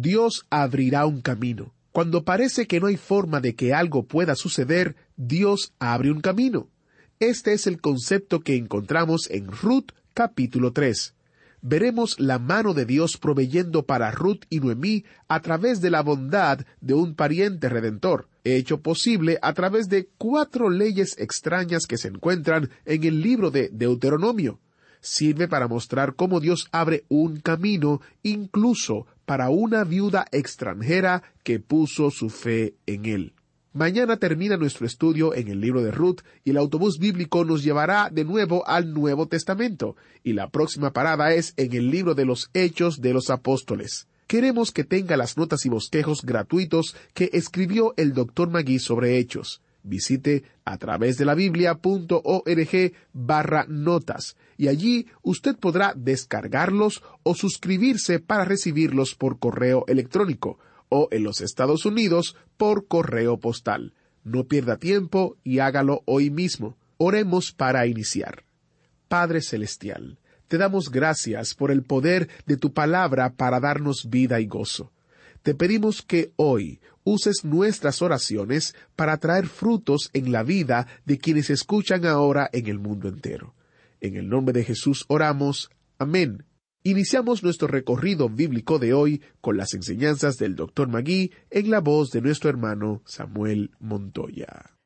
Dios abrirá un camino. Cuando parece que no hay forma de que algo pueda suceder, Dios abre un camino. Este es el concepto que encontramos en Ruth capítulo 3. Veremos la mano de Dios proveyendo para Ruth y Noemí a través de la bondad de un pariente redentor, hecho posible a través de cuatro leyes extrañas que se encuentran en el libro de Deuteronomio sirve para mostrar cómo Dios abre un camino incluso para una viuda extranjera que puso su fe en Él. Mañana termina nuestro estudio en el libro de Ruth y el autobús bíblico nos llevará de nuevo al Nuevo Testamento y la próxima parada es en el libro de los Hechos de los Apóstoles. Queremos que tenga las notas y bosquejos gratuitos que escribió el doctor Magui sobre Hechos. Visite a través de la biblia.org barra notas y allí usted podrá descargarlos o suscribirse para recibirlos por correo electrónico o en los Estados Unidos por correo postal. No pierda tiempo y hágalo hoy mismo. Oremos para iniciar. Padre Celestial, te damos gracias por el poder de tu palabra para darnos vida y gozo. Te pedimos que hoy uses nuestras oraciones para traer frutos en la vida de quienes escuchan ahora en el mundo entero. En el nombre de Jesús oramos. Amén. Iniciamos nuestro recorrido bíblico de hoy con las enseñanzas del Dr. Magui en la voz de nuestro hermano Samuel Montoya.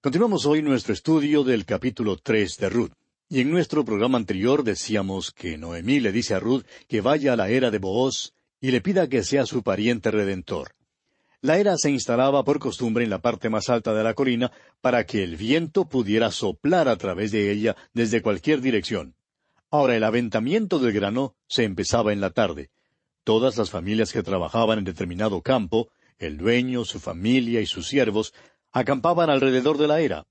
Continuamos hoy nuestro estudio del capítulo tres de Ruth. Y en nuestro programa anterior decíamos que Noemí le dice a Ruth que vaya a la era de Booz y le pida que sea su pariente redentor. La era se instalaba por costumbre en la parte más alta de la colina para que el viento pudiera soplar a través de ella desde cualquier dirección. Ahora el aventamiento del grano se empezaba en la tarde. Todas las familias que trabajaban en determinado campo, el dueño, su familia y sus siervos, acampaban alrededor de la era.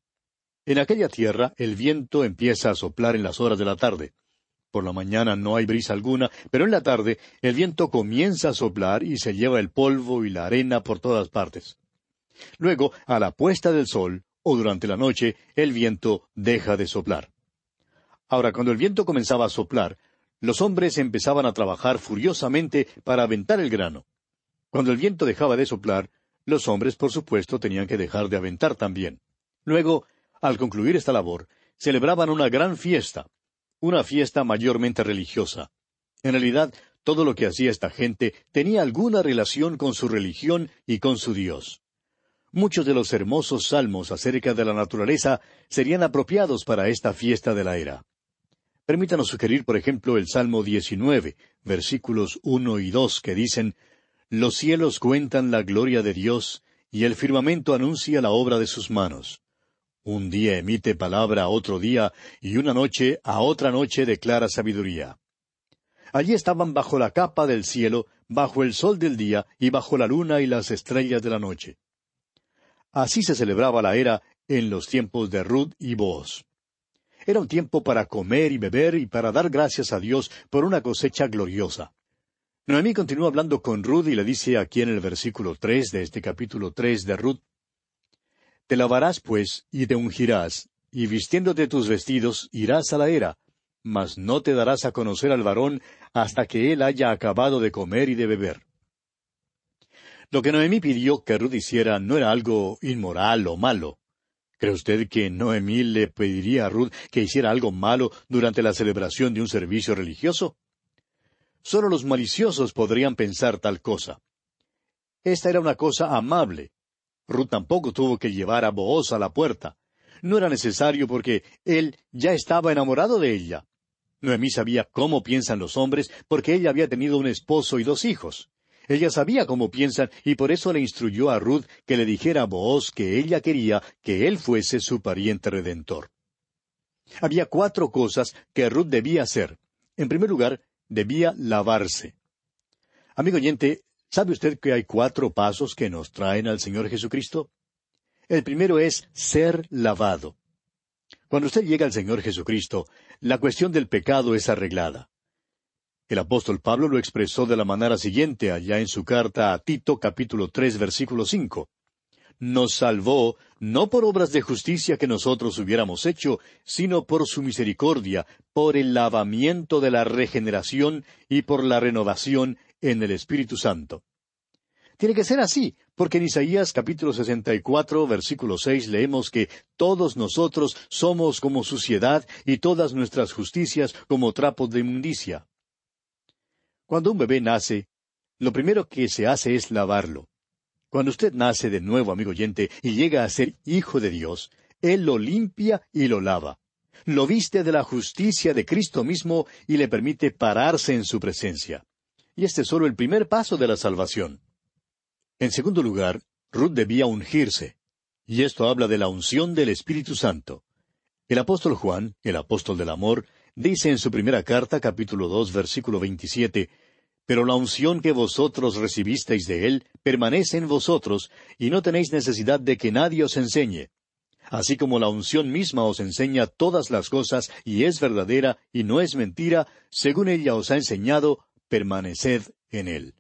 En aquella tierra el viento empieza a soplar en las horas de la tarde. Por la mañana no hay brisa alguna, pero en la tarde el viento comienza a soplar y se lleva el polvo y la arena por todas partes. Luego, a la puesta del sol, o durante la noche, el viento deja de soplar. Ahora, cuando el viento comenzaba a soplar, los hombres empezaban a trabajar furiosamente para aventar el grano. Cuando el viento dejaba de soplar, los hombres, por supuesto, tenían que dejar de aventar también. Luego, al concluir esta labor, celebraban una gran fiesta, una fiesta mayormente religiosa. En realidad, todo lo que hacía esta gente tenía alguna relación con su religión y con su Dios. Muchos de los hermosos salmos acerca de la naturaleza serían apropiados para esta fiesta de la era. Permítanos sugerir, por ejemplo, el Salmo 19, versículos uno y dos, que dicen Los cielos cuentan la gloria de Dios, y el firmamento anuncia la obra de sus manos. Un día emite palabra a otro día, y una noche a otra noche declara sabiduría. Allí estaban bajo la capa del cielo, bajo el sol del día, y bajo la luna y las estrellas de la noche. Así se celebraba la era en los tiempos de Ruth y Boaz. Era un tiempo para comer y beber y para dar gracias a Dios por una cosecha gloriosa. Noemí continúa hablando con Ruth y le dice aquí en el versículo tres de este capítulo tres de Ruth Te lavarás, pues, y te ungirás, y vistiéndote tus vestidos irás a la era, mas no te darás a conocer al varón hasta que él haya acabado de comer y de beber. Lo que Noemí pidió que Ruth hiciera no era algo inmoral o malo. ¿Cree usted que Noemí le pediría a Ruth que hiciera algo malo durante la celebración de un servicio religioso? Solo los maliciosos podrían pensar tal cosa. Esta era una cosa amable. Ruth tampoco tuvo que llevar a Booz a la puerta. No era necesario porque él ya estaba enamorado de ella. Noemí sabía cómo piensan los hombres porque ella había tenido un esposo y dos hijos. Ella sabía cómo piensan y por eso le instruyó a Ruth que le dijera a Booz que ella quería que él fuese su pariente redentor. Había cuatro cosas que Ruth debía hacer. En primer lugar, debía lavarse. Amigo oyente, ¿sabe usted que hay cuatro pasos que nos traen al Señor Jesucristo? El primero es ser lavado. Cuando usted llega al Señor Jesucristo, la cuestión del pecado es arreglada. El apóstol Pablo lo expresó de la manera siguiente allá en su carta a Tito capítulo tres versículo cinco. Nos salvó no por obras de justicia que nosotros hubiéramos hecho, sino por su misericordia, por el lavamiento de la regeneración y por la renovación en el Espíritu Santo. Tiene que ser así, porque en Isaías capítulo 64, versículo 6 leemos que todos nosotros somos como suciedad y todas nuestras justicias como trapos de inmundicia. Cuando un bebé nace, lo primero que se hace es lavarlo. Cuando usted nace de nuevo, amigo oyente, y llega a ser hijo de Dios, Él lo limpia y lo lava. Lo viste de la justicia de Cristo mismo y le permite pararse en su presencia. Y este es solo el primer paso de la salvación. En segundo lugar, Ruth debía ungirse. Y esto habla de la unción del Espíritu Santo. El apóstol Juan, el apóstol del amor, dice en su primera carta, capítulo dos, versículo veintisiete, Pero la unción que vosotros recibisteis de él permanece en vosotros, y no tenéis necesidad de que nadie os enseñe. Así como la unción misma os enseña todas las cosas, y es verdadera, y no es mentira, según ella os ha enseñado, permaneced en él.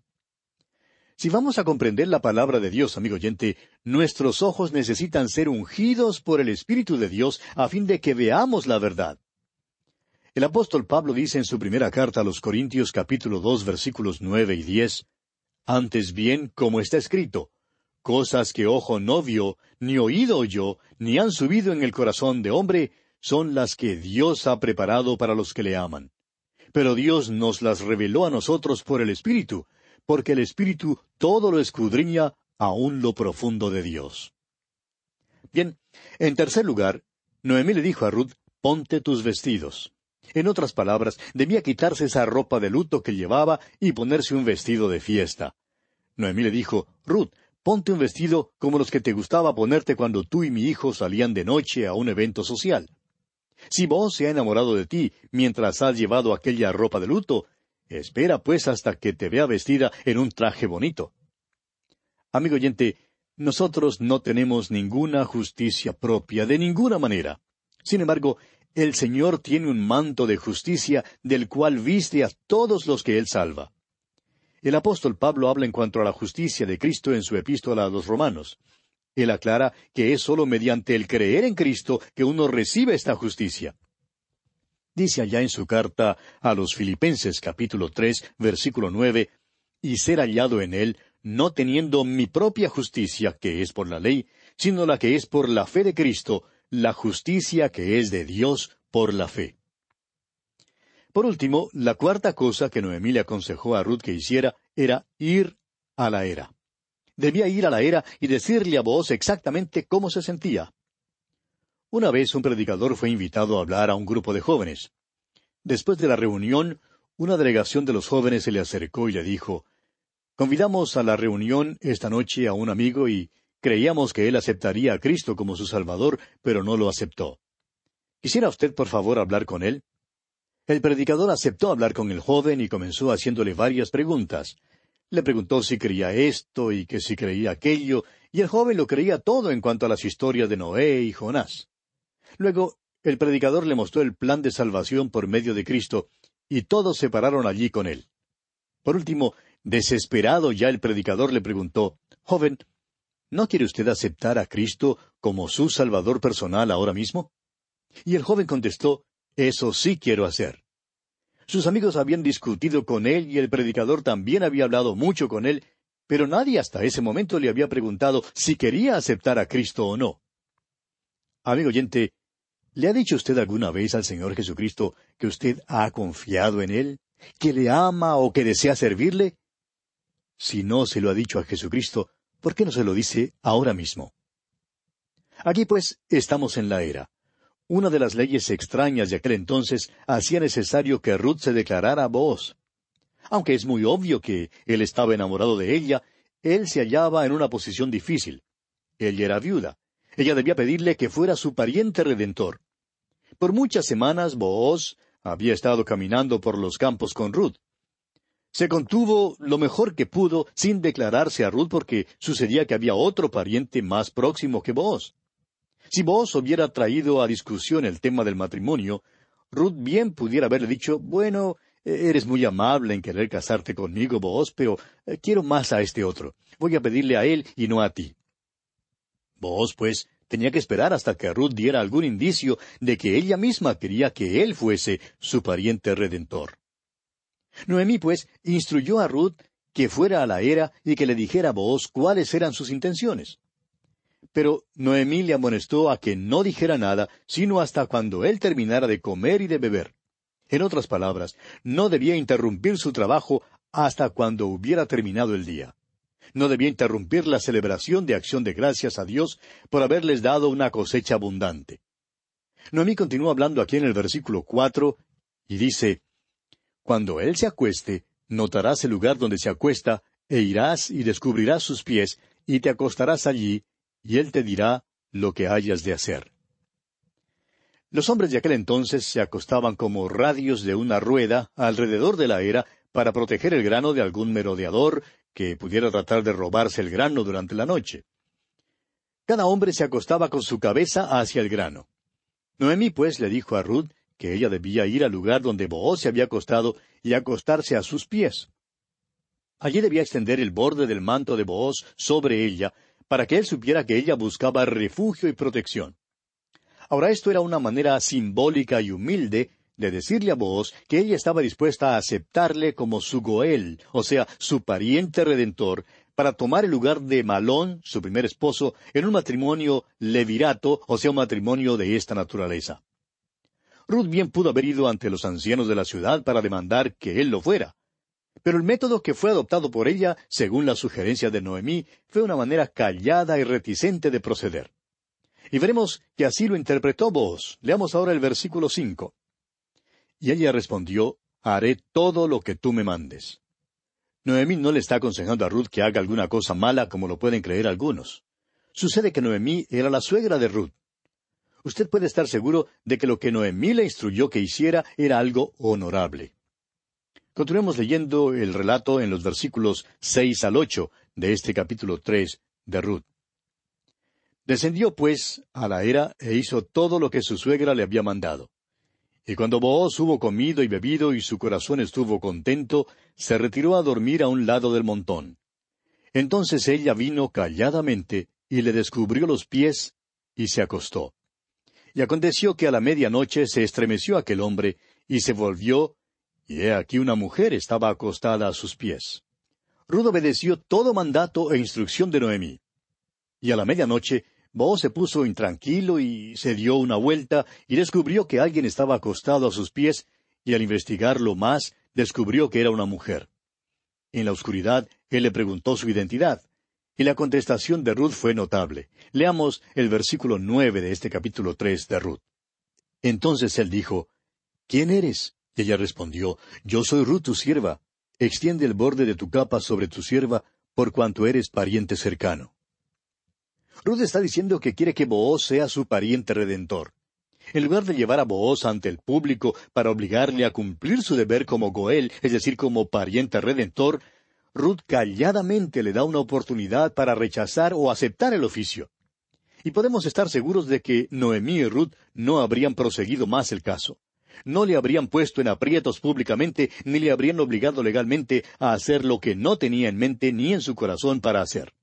Si vamos a comprender la palabra de Dios, amigo oyente, nuestros ojos necesitan ser ungidos por el Espíritu de Dios a fin de que veamos la verdad. El apóstol Pablo dice en su primera carta a los Corintios capítulo dos versículos nueve y diez Antes bien, como está escrito, cosas que ojo no vio, ni oído oyó, ni han subido en el corazón de hombre, son las que Dios ha preparado para los que le aman. Pero Dios nos las reveló a nosotros por el Espíritu, porque el Espíritu todo lo escudriña aún lo profundo de Dios. Bien, en tercer lugar, Noemí le dijo a Ruth, ponte tus vestidos. En otras palabras, debía quitarse esa ropa de luto que llevaba y ponerse un vestido de fiesta. Noemí le dijo, Ruth, ponte un vestido como los que te gustaba ponerte cuando tú y mi hijo salían de noche a un evento social. Si vos se ha enamorado de ti mientras has llevado aquella ropa de luto, Espera pues hasta que te vea vestida en un traje bonito. Amigo oyente, nosotros no tenemos ninguna justicia propia de ninguna manera. Sin embargo, el Señor tiene un manto de justicia del cual viste a todos los que Él salva. El apóstol Pablo habla en cuanto a la justicia de Cristo en su epístola a los romanos. Él aclara que es sólo mediante el creer en Cristo que uno recibe esta justicia. Dice allá en su carta a los Filipenses capítulo tres versículo nueve, y ser hallado en él, no teniendo mi propia justicia, que es por la ley, sino la que es por la fe de Cristo, la justicia que es de Dios por la fe. Por último, la cuarta cosa que Noemí le aconsejó a Ruth que hiciera era ir a la era. Debía ir a la era y decirle a vos exactamente cómo se sentía. Una vez un predicador fue invitado a hablar a un grupo de jóvenes. Después de la reunión, una delegación de los jóvenes se le acercó y le dijo, Convidamos a la reunión esta noche a un amigo y creíamos que él aceptaría a Cristo como su Salvador, pero no lo aceptó. ¿Quisiera usted, por favor, hablar con él? El predicador aceptó hablar con el joven y comenzó haciéndole varias preguntas. Le preguntó si creía esto y que si creía aquello, y el joven lo creía todo en cuanto a las historias de Noé y Jonás. Luego, el predicador le mostró el plan de salvación por medio de Cristo, y todos se pararon allí con él. Por último, desesperado ya el predicador le preguntó, Joven, ¿no quiere usted aceptar a Cristo como su Salvador personal ahora mismo? Y el joven contestó, Eso sí quiero hacer. Sus amigos habían discutido con él y el predicador también había hablado mucho con él, pero nadie hasta ese momento le había preguntado si quería aceptar a Cristo o no. Amigo oyente, ¿le ha dicho usted alguna vez al Señor Jesucristo que usted ha confiado en Él, que le ama o que desea servirle? Si no se lo ha dicho a Jesucristo, ¿por qué no se lo dice ahora mismo? Aquí pues estamos en la era. Una de las leyes extrañas de aquel entonces hacía necesario que Ruth se declarara voz. Aunque es muy obvio que él estaba enamorado de ella, él se hallaba en una posición difícil. Ella era viuda. Ella debía pedirle que fuera su pariente redentor. Por muchas semanas Booz había estado caminando por los campos con Ruth. Se contuvo lo mejor que pudo sin declararse a Ruth porque sucedía que había otro pariente más próximo que Booz. Si Booz hubiera traído a discusión el tema del matrimonio, Ruth bien pudiera haberle dicho, bueno, eres muy amable en querer casarte conmigo, Booz, pero eh, quiero más a este otro. Voy a pedirle a él y no a ti. Vos, pues, tenía que esperar hasta que Ruth diera algún indicio de que ella misma quería que él fuese su pariente redentor. Noemí, pues, instruyó a Ruth que fuera a la era y que le dijera a Boaz cuáles eran sus intenciones. Pero Noemí le amonestó a que no dijera nada, sino hasta cuando él terminara de comer y de beber. En otras palabras, no debía interrumpir su trabajo hasta cuando hubiera terminado el día no debía interrumpir la celebración de acción de gracias a Dios por haberles dado una cosecha abundante. Noemí continúa hablando aquí en el versículo cuatro y dice Cuando él se acueste, notarás el lugar donde se acuesta, e irás y descubrirás sus pies, y te acostarás allí, y él te dirá lo que hayas de hacer. Los hombres de aquel entonces se acostaban como radios de una rueda alrededor de la era para proteger el grano de algún merodeador que pudiera tratar de robarse el grano durante la noche. Cada hombre se acostaba con su cabeza hacia el grano. Noemí pues le dijo a Ruth que ella debía ir al lugar donde Booz se había acostado y acostarse a sus pies. Allí debía extender el borde del manto de Booz sobre ella, para que él supiera que ella buscaba refugio y protección. Ahora esto era una manera simbólica y humilde de decirle a Booz que ella estaba dispuesta a aceptarle como su Goel, o sea, su pariente redentor, para tomar el lugar de Malón, su primer esposo, en un matrimonio levirato, o sea, un matrimonio de esta naturaleza. Ruth bien pudo haber ido ante los ancianos de la ciudad para demandar que él lo fuera. Pero el método que fue adoptado por ella, según la sugerencia de Noemí, fue una manera callada y reticente de proceder. Y veremos que así lo interpretó Boaz. Leamos ahora el versículo cinco. Y ella respondió, Haré todo lo que tú me mandes. Noemí no le está aconsejando a Ruth que haga alguna cosa mala como lo pueden creer algunos. Sucede que Noemí era la suegra de Ruth. Usted puede estar seguro de que lo que Noemí le instruyó que hiciera era algo honorable. Continuemos leyendo el relato en los versículos seis al ocho de este capítulo tres de Ruth. Descendió pues a la era e hizo todo lo que su suegra le había mandado. Y cuando Booz hubo comido y bebido y su corazón estuvo contento, se retiró a dormir a un lado del montón. Entonces ella vino calladamente y le descubrió los pies y se acostó. Y aconteció que a la medianoche se estremeció aquel hombre y se volvió, y he aquí una mujer estaba acostada a sus pies. Rudo obedeció todo mandato e instrucción de Noemí. Y a la medianoche Boaz se puso intranquilo y se dio una vuelta y descubrió que alguien estaba acostado a sus pies y al investigarlo más descubrió que era una mujer. En la oscuridad él le preguntó su identidad y la contestación de Ruth fue notable. Leamos el versículo nueve de este capítulo tres de Ruth. Entonces él dijo, ¿Quién eres? Ella respondió, Yo soy Ruth tu sierva. Extiende el borde de tu capa sobre tu sierva, por cuanto eres pariente cercano. Ruth está diciendo que quiere que Booz sea su pariente redentor. En lugar de llevar a Booz ante el público para obligarle a cumplir su deber como Goel, es decir, como pariente redentor, Ruth calladamente le da una oportunidad para rechazar o aceptar el oficio. Y podemos estar seguros de que Noemí y Ruth no habrían proseguido más el caso. No le habrían puesto en aprietos públicamente, ni le habrían obligado legalmente a hacer lo que no tenía en mente ni en su corazón para hacer.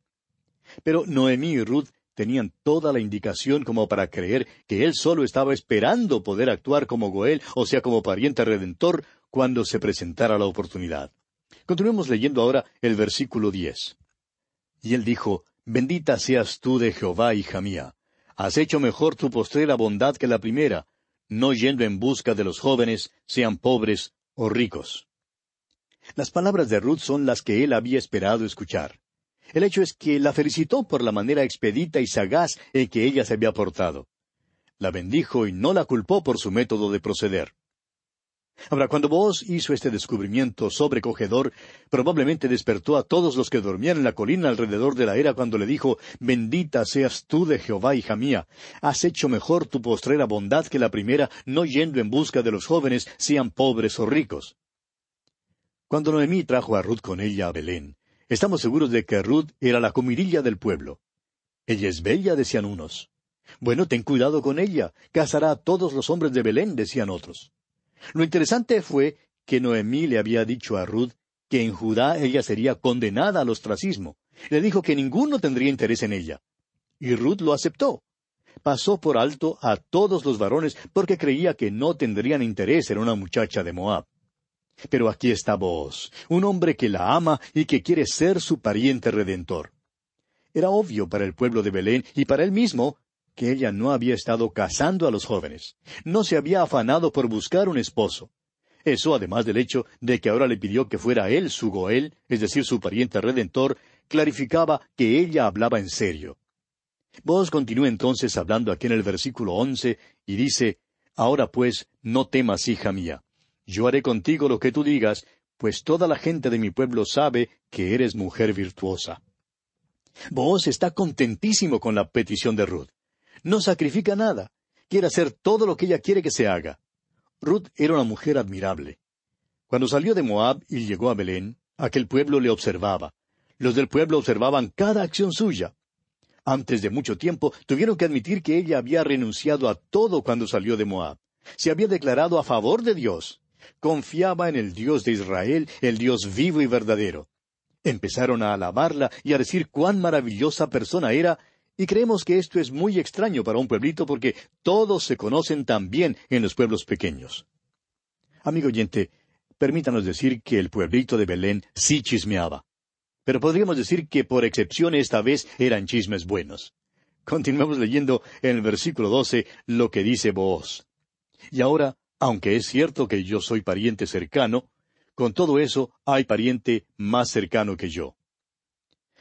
Pero Noemí y Ruth tenían toda la indicación como para creer que él solo estaba esperando poder actuar como Goel, o sea, como pariente redentor, cuando se presentara la oportunidad. Continuemos leyendo ahora el versículo diez. Y él dijo, Bendita seas tú de Jehová, hija mía. Has hecho mejor tu postrera bondad que la primera, no yendo en busca de los jóvenes, sean pobres o ricos. Las palabras de Ruth son las que él había esperado escuchar. El hecho es que la felicitó por la manera expedita y sagaz en que ella se había portado. La bendijo y no la culpó por su método de proceder. Ahora, cuando vos hizo este descubrimiento sobrecogedor, probablemente despertó a todos los que dormían en la colina alrededor de la era cuando le dijo, Bendita seas tú de Jehová, hija mía. Has hecho mejor tu postrera bondad que la primera, no yendo en busca de los jóvenes, sean pobres o ricos. Cuando Noemí trajo a Ruth con ella a Belén, estamos seguros de que Ruth era la comidilla del pueblo. Ella es bella, decían unos. Bueno, ten cuidado con ella, casará a todos los hombres de Belén, decían otros. Lo interesante fue que Noemí le había dicho a Ruth que en Judá ella sería condenada al ostracismo. Le dijo que ninguno tendría interés en ella. Y Ruth lo aceptó. Pasó por alto a todos los varones porque creía que no tendrían interés en una muchacha de Moab. Pero aquí está vos, un hombre que la ama y que quiere ser su pariente redentor. Era obvio para el pueblo de Belén y para él mismo que ella no había estado casando a los jóvenes, no se había afanado por buscar un esposo. Eso, además del hecho de que ahora le pidió que fuera él su Goel, es decir, su pariente redentor, clarificaba que ella hablaba en serio. Vos continúa entonces hablando aquí en el versículo once y dice, Ahora pues, no temas, hija mía. Yo haré contigo lo que tú digas, pues toda la gente de mi pueblo sabe que eres mujer virtuosa. Vos está contentísimo con la petición de Ruth. No sacrifica nada. Quiere hacer todo lo que ella quiere que se haga. Ruth era una mujer admirable. Cuando salió de Moab y llegó a Belén, aquel pueblo le observaba. Los del pueblo observaban cada acción suya. Antes de mucho tiempo tuvieron que admitir que ella había renunciado a todo cuando salió de Moab. Se había declarado a favor de Dios. Confiaba en el Dios de Israel, el Dios vivo y verdadero. Empezaron a alabarla y a decir cuán maravillosa persona era y creemos que esto es muy extraño para un pueblito porque todos se conocen tan bien en los pueblos pequeños. Amigo oyente, permítanos decir que el pueblito de Belén sí chismeaba. Pero podríamos decir que por excepción esta vez eran chismes buenos. Continuemos leyendo en el versículo doce lo que dice Booz. Y ahora, aunque es cierto que yo soy pariente cercano, con todo eso hay pariente más cercano que yo.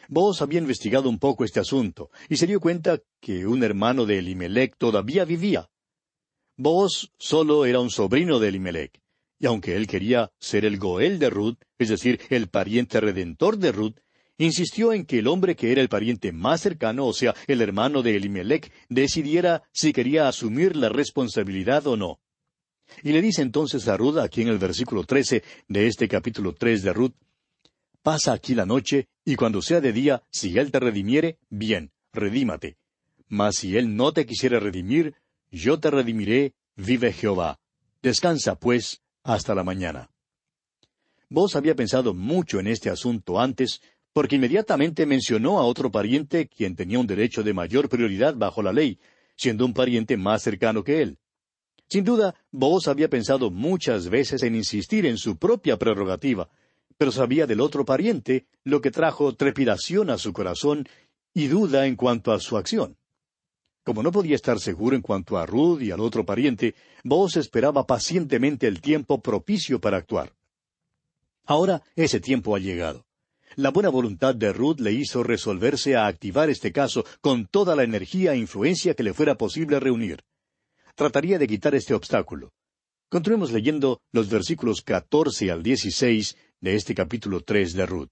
Vos había investigado un poco este asunto y se dio cuenta que un hermano de Elimelech todavía vivía. Vos solo era un sobrino de Elimelech, y aunque él quería ser el Goel de Ruth, es decir, el pariente redentor de Ruth, insistió en que el hombre que era el pariente más cercano, o sea, el hermano de Elimelech, decidiera si quería asumir la responsabilidad o no. Y le dice entonces a Ruth, aquí en el versículo trece de este capítulo tres de Ruth, Pasa aquí la noche, y cuando sea de día, si él te redimiere, bien, redímate. Mas si él no te quisiere redimir, yo te redimiré, vive Jehová. Descansa, pues, hasta la mañana. Vos había pensado mucho en este asunto antes, porque inmediatamente mencionó a otro pariente quien tenía un derecho de mayor prioridad bajo la ley, siendo un pariente más cercano que él. Sin duda, vos había pensado muchas veces en insistir en su propia prerrogativa, pero sabía del otro pariente, lo que trajo trepidación a su corazón y duda en cuanto a su acción. Como no podía estar seguro en cuanto a Ruth y al otro pariente, Boaz esperaba pacientemente el tiempo propicio para actuar. Ahora ese tiempo ha llegado. La buena voluntad de Ruth le hizo resolverse a activar este caso con toda la energía e influencia que le fuera posible reunir. Trataría de quitar este obstáculo. Continuemos leyendo los versículos catorce al dieciséis de este capítulo tres de Ruth.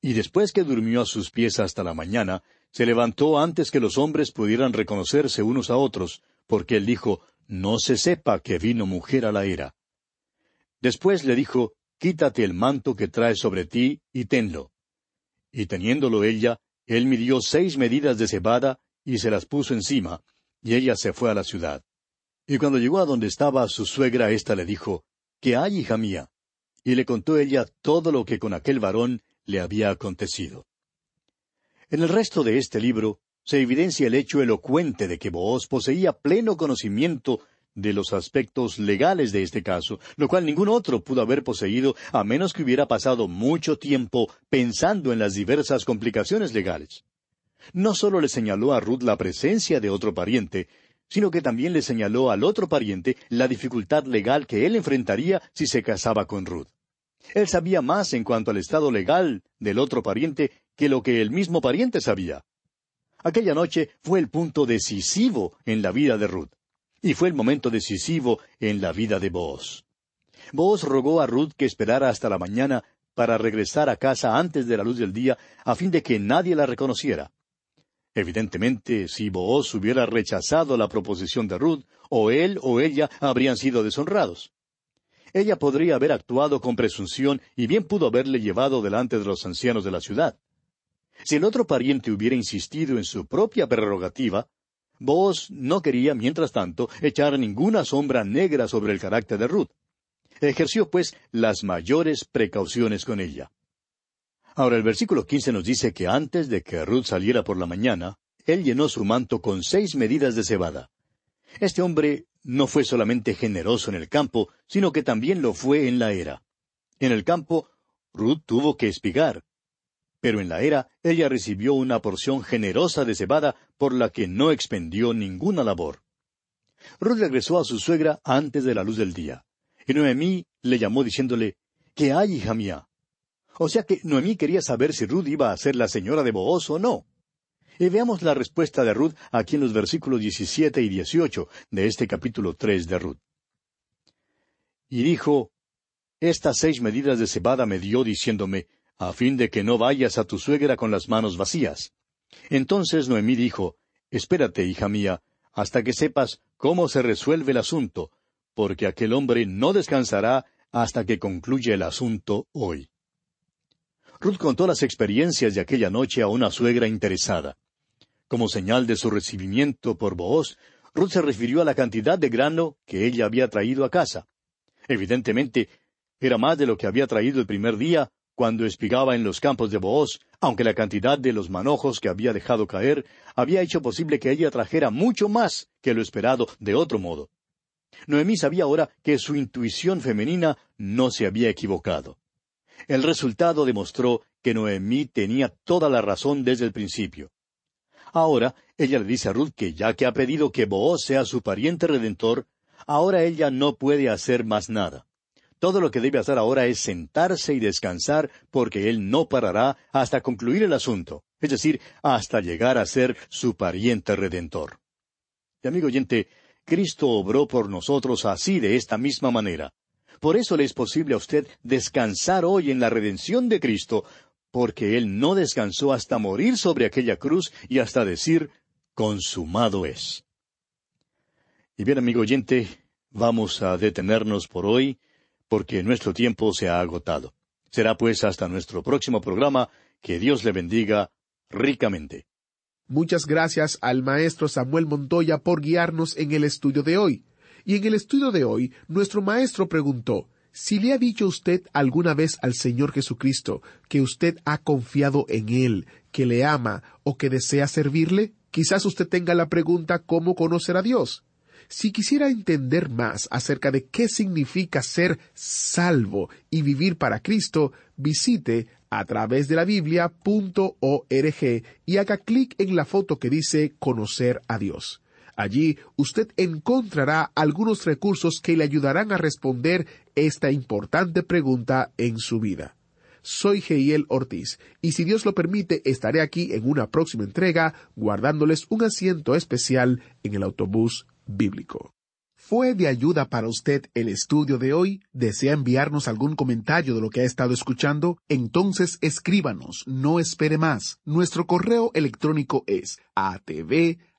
Y después que durmió a sus pies hasta la mañana, se levantó antes que los hombres pudieran reconocerse unos a otros, porque él dijo, No se sepa que vino mujer a la era. Después le dijo, Quítate el manto que traes sobre ti y tenlo. Y teniéndolo ella, él midió seis medidas de cebada y se las puso encima, y ella se fue a la ciudad. Y cuando llegó a donde estaba su suegra, ésta le dijo, ¿Qué hay, hija mía? Y le contó ella todo lo que con aquel varón le había acontecido. En el resto de este libro se evidencia el hecho elocuente de que Booz poseía pleno conocimiento de los aspectos legales de este caso, lo cual ningún otro pudo haber poseído a menos que hubiera pasado mucho tiempo pensando en las diversas complicaciones legales. No solo le señaló a Ruth la presencia de otro pariente, sino que también le señaló al otro pariente la dificultad legal que él enfrentaría si se casaba con Ruth. Él sabía más en cuanto al estado legal del otro pariente que lo que el mismo pariente sabía. Aquella noche fue el punto decisivo en la vida de Ruth, y fue el momento decisivo en la vida de Booz. Booz rogó a Ruth que esperara hasta la mañana para regresar a casa antes de la luz del día, a fin de que nadie la reconociera. Evidentemente, si Booz hubiera rechazado la proposición de Ruth, o él o ella habrían sido deshonrados. Ella podría haber actuado con presunción y bien pudo haberle llevado delante de los ancianos de la ciudad. Si el otro pariente hubiera insistido en su propia prerrogativa, Boaz no quería, mientras tanto, echar ninguna sombra negra sobre el carácter de Ruth. Ejerció, pues, las mayores precauciones con ella. Ahora el versículo quince nos dice que antes de que Ruth saliera por la mañana, él llenó su manto con seis medidas de cebada. Este hombre no fue solamente generoso en el campo, sino que también lo fue en la era. En el campo, Ruth tuvo que espigar, pero en la era ella recibió una porción generosa de cebada por la que no expendió ninguna labor. Ruth regresó a su suegra antes de la luz del día, y Noemí le llamó diciéndole, ¿Qué hay, hija mía? O sea que Noemí quería saber si Ruth iba a ser la señora de Booz o no. Y veamos la respuesta de Ruth aquí en los versículos 17 y 18 de este capítulo 3 de Ruth. Y dijo, Estas seis medidas de cebada me dio diciéndome, a fin de que no vayas a tu suegra con las manos vacías. Entonces Noemí dijo, Espérate, hija mía, hasta que sepas cómo se resuelve el asunto, porque aquel hombre no descansará hasta que concluya el asunto hoy. Ruth contó las experiencias de aquella noche a una suegra interesada. Como señal de su recibimiento por Booz, Ruth se refirió a la cantidad de grano que ella había traído a casa. Evidentemente, era más de lo que había traído el primer día, cuando espigaba en los campos de Booz, aunque la cantidad de los manojos que había dejado caer había hecho posible que ella trajera mucho más que lo esperado de otro modo. Noemí sabía ahora que su intuición femenina no se había equivocado. El resultado demostró que Noemí tenía toda la razón desde el principio. Ahora ella le dice a Ruth que ya que ha pedido que Booz sea su pariente redentor, ahora ella no puede hacer más nada. Todo lo que debe hacer ahora es sentarse y descansar porque Él no parará hasta concluir el asunto, es decir, hasta llegar a ser su pariente redentor. Y amigo oyente, Cristo obró por nosotros así de esta misma manera. Por eso le es posible a usted descansar hoy en la redención de Cristo, porque Él no descansó hasta morir sobre aquella cruz y hasta decir, consumado es. Y bien, amigo oyente, vamos a detenernos por hoy porque nuestro tiempo se ha agotado. Será pues hasta nuestro próximo programa. Que Dios le bendiga ricamente. Muchas gracias al maestro Samuel Montoya por guiarnos en el estudio de hoy. Y en el estudio de hoy, nuestro maestro preguntó, si le ha dicho usted alguna vez al Señor Jesucristo que usted ha confiado en Él, que le ama o que desea servirle, quizás usted tenga la pregunta ¿cómo conocer a Dios? Si quisiera entender más acerca de qué significa ser salvo y vivir para Cristo, visite a través de la Biblia.org y haga clic en la foto que dice Conocer a Dios. Allí usted encontrará algunos recursos que le ayudarán a responder esta importante pregunta en su vida. Soy Geiel Ortiz y si Dios lo permite estaré aquí en una próxima entrega guardándoles un asiento especial en el autobús bíblico. ¿Fue de ayuda para usted el estudio de hoy? ¿Desea enviarnos algún comentario de lo que ha estado escuchando? Entonces escríbanos, no espere más. Nuestro correo electrónico es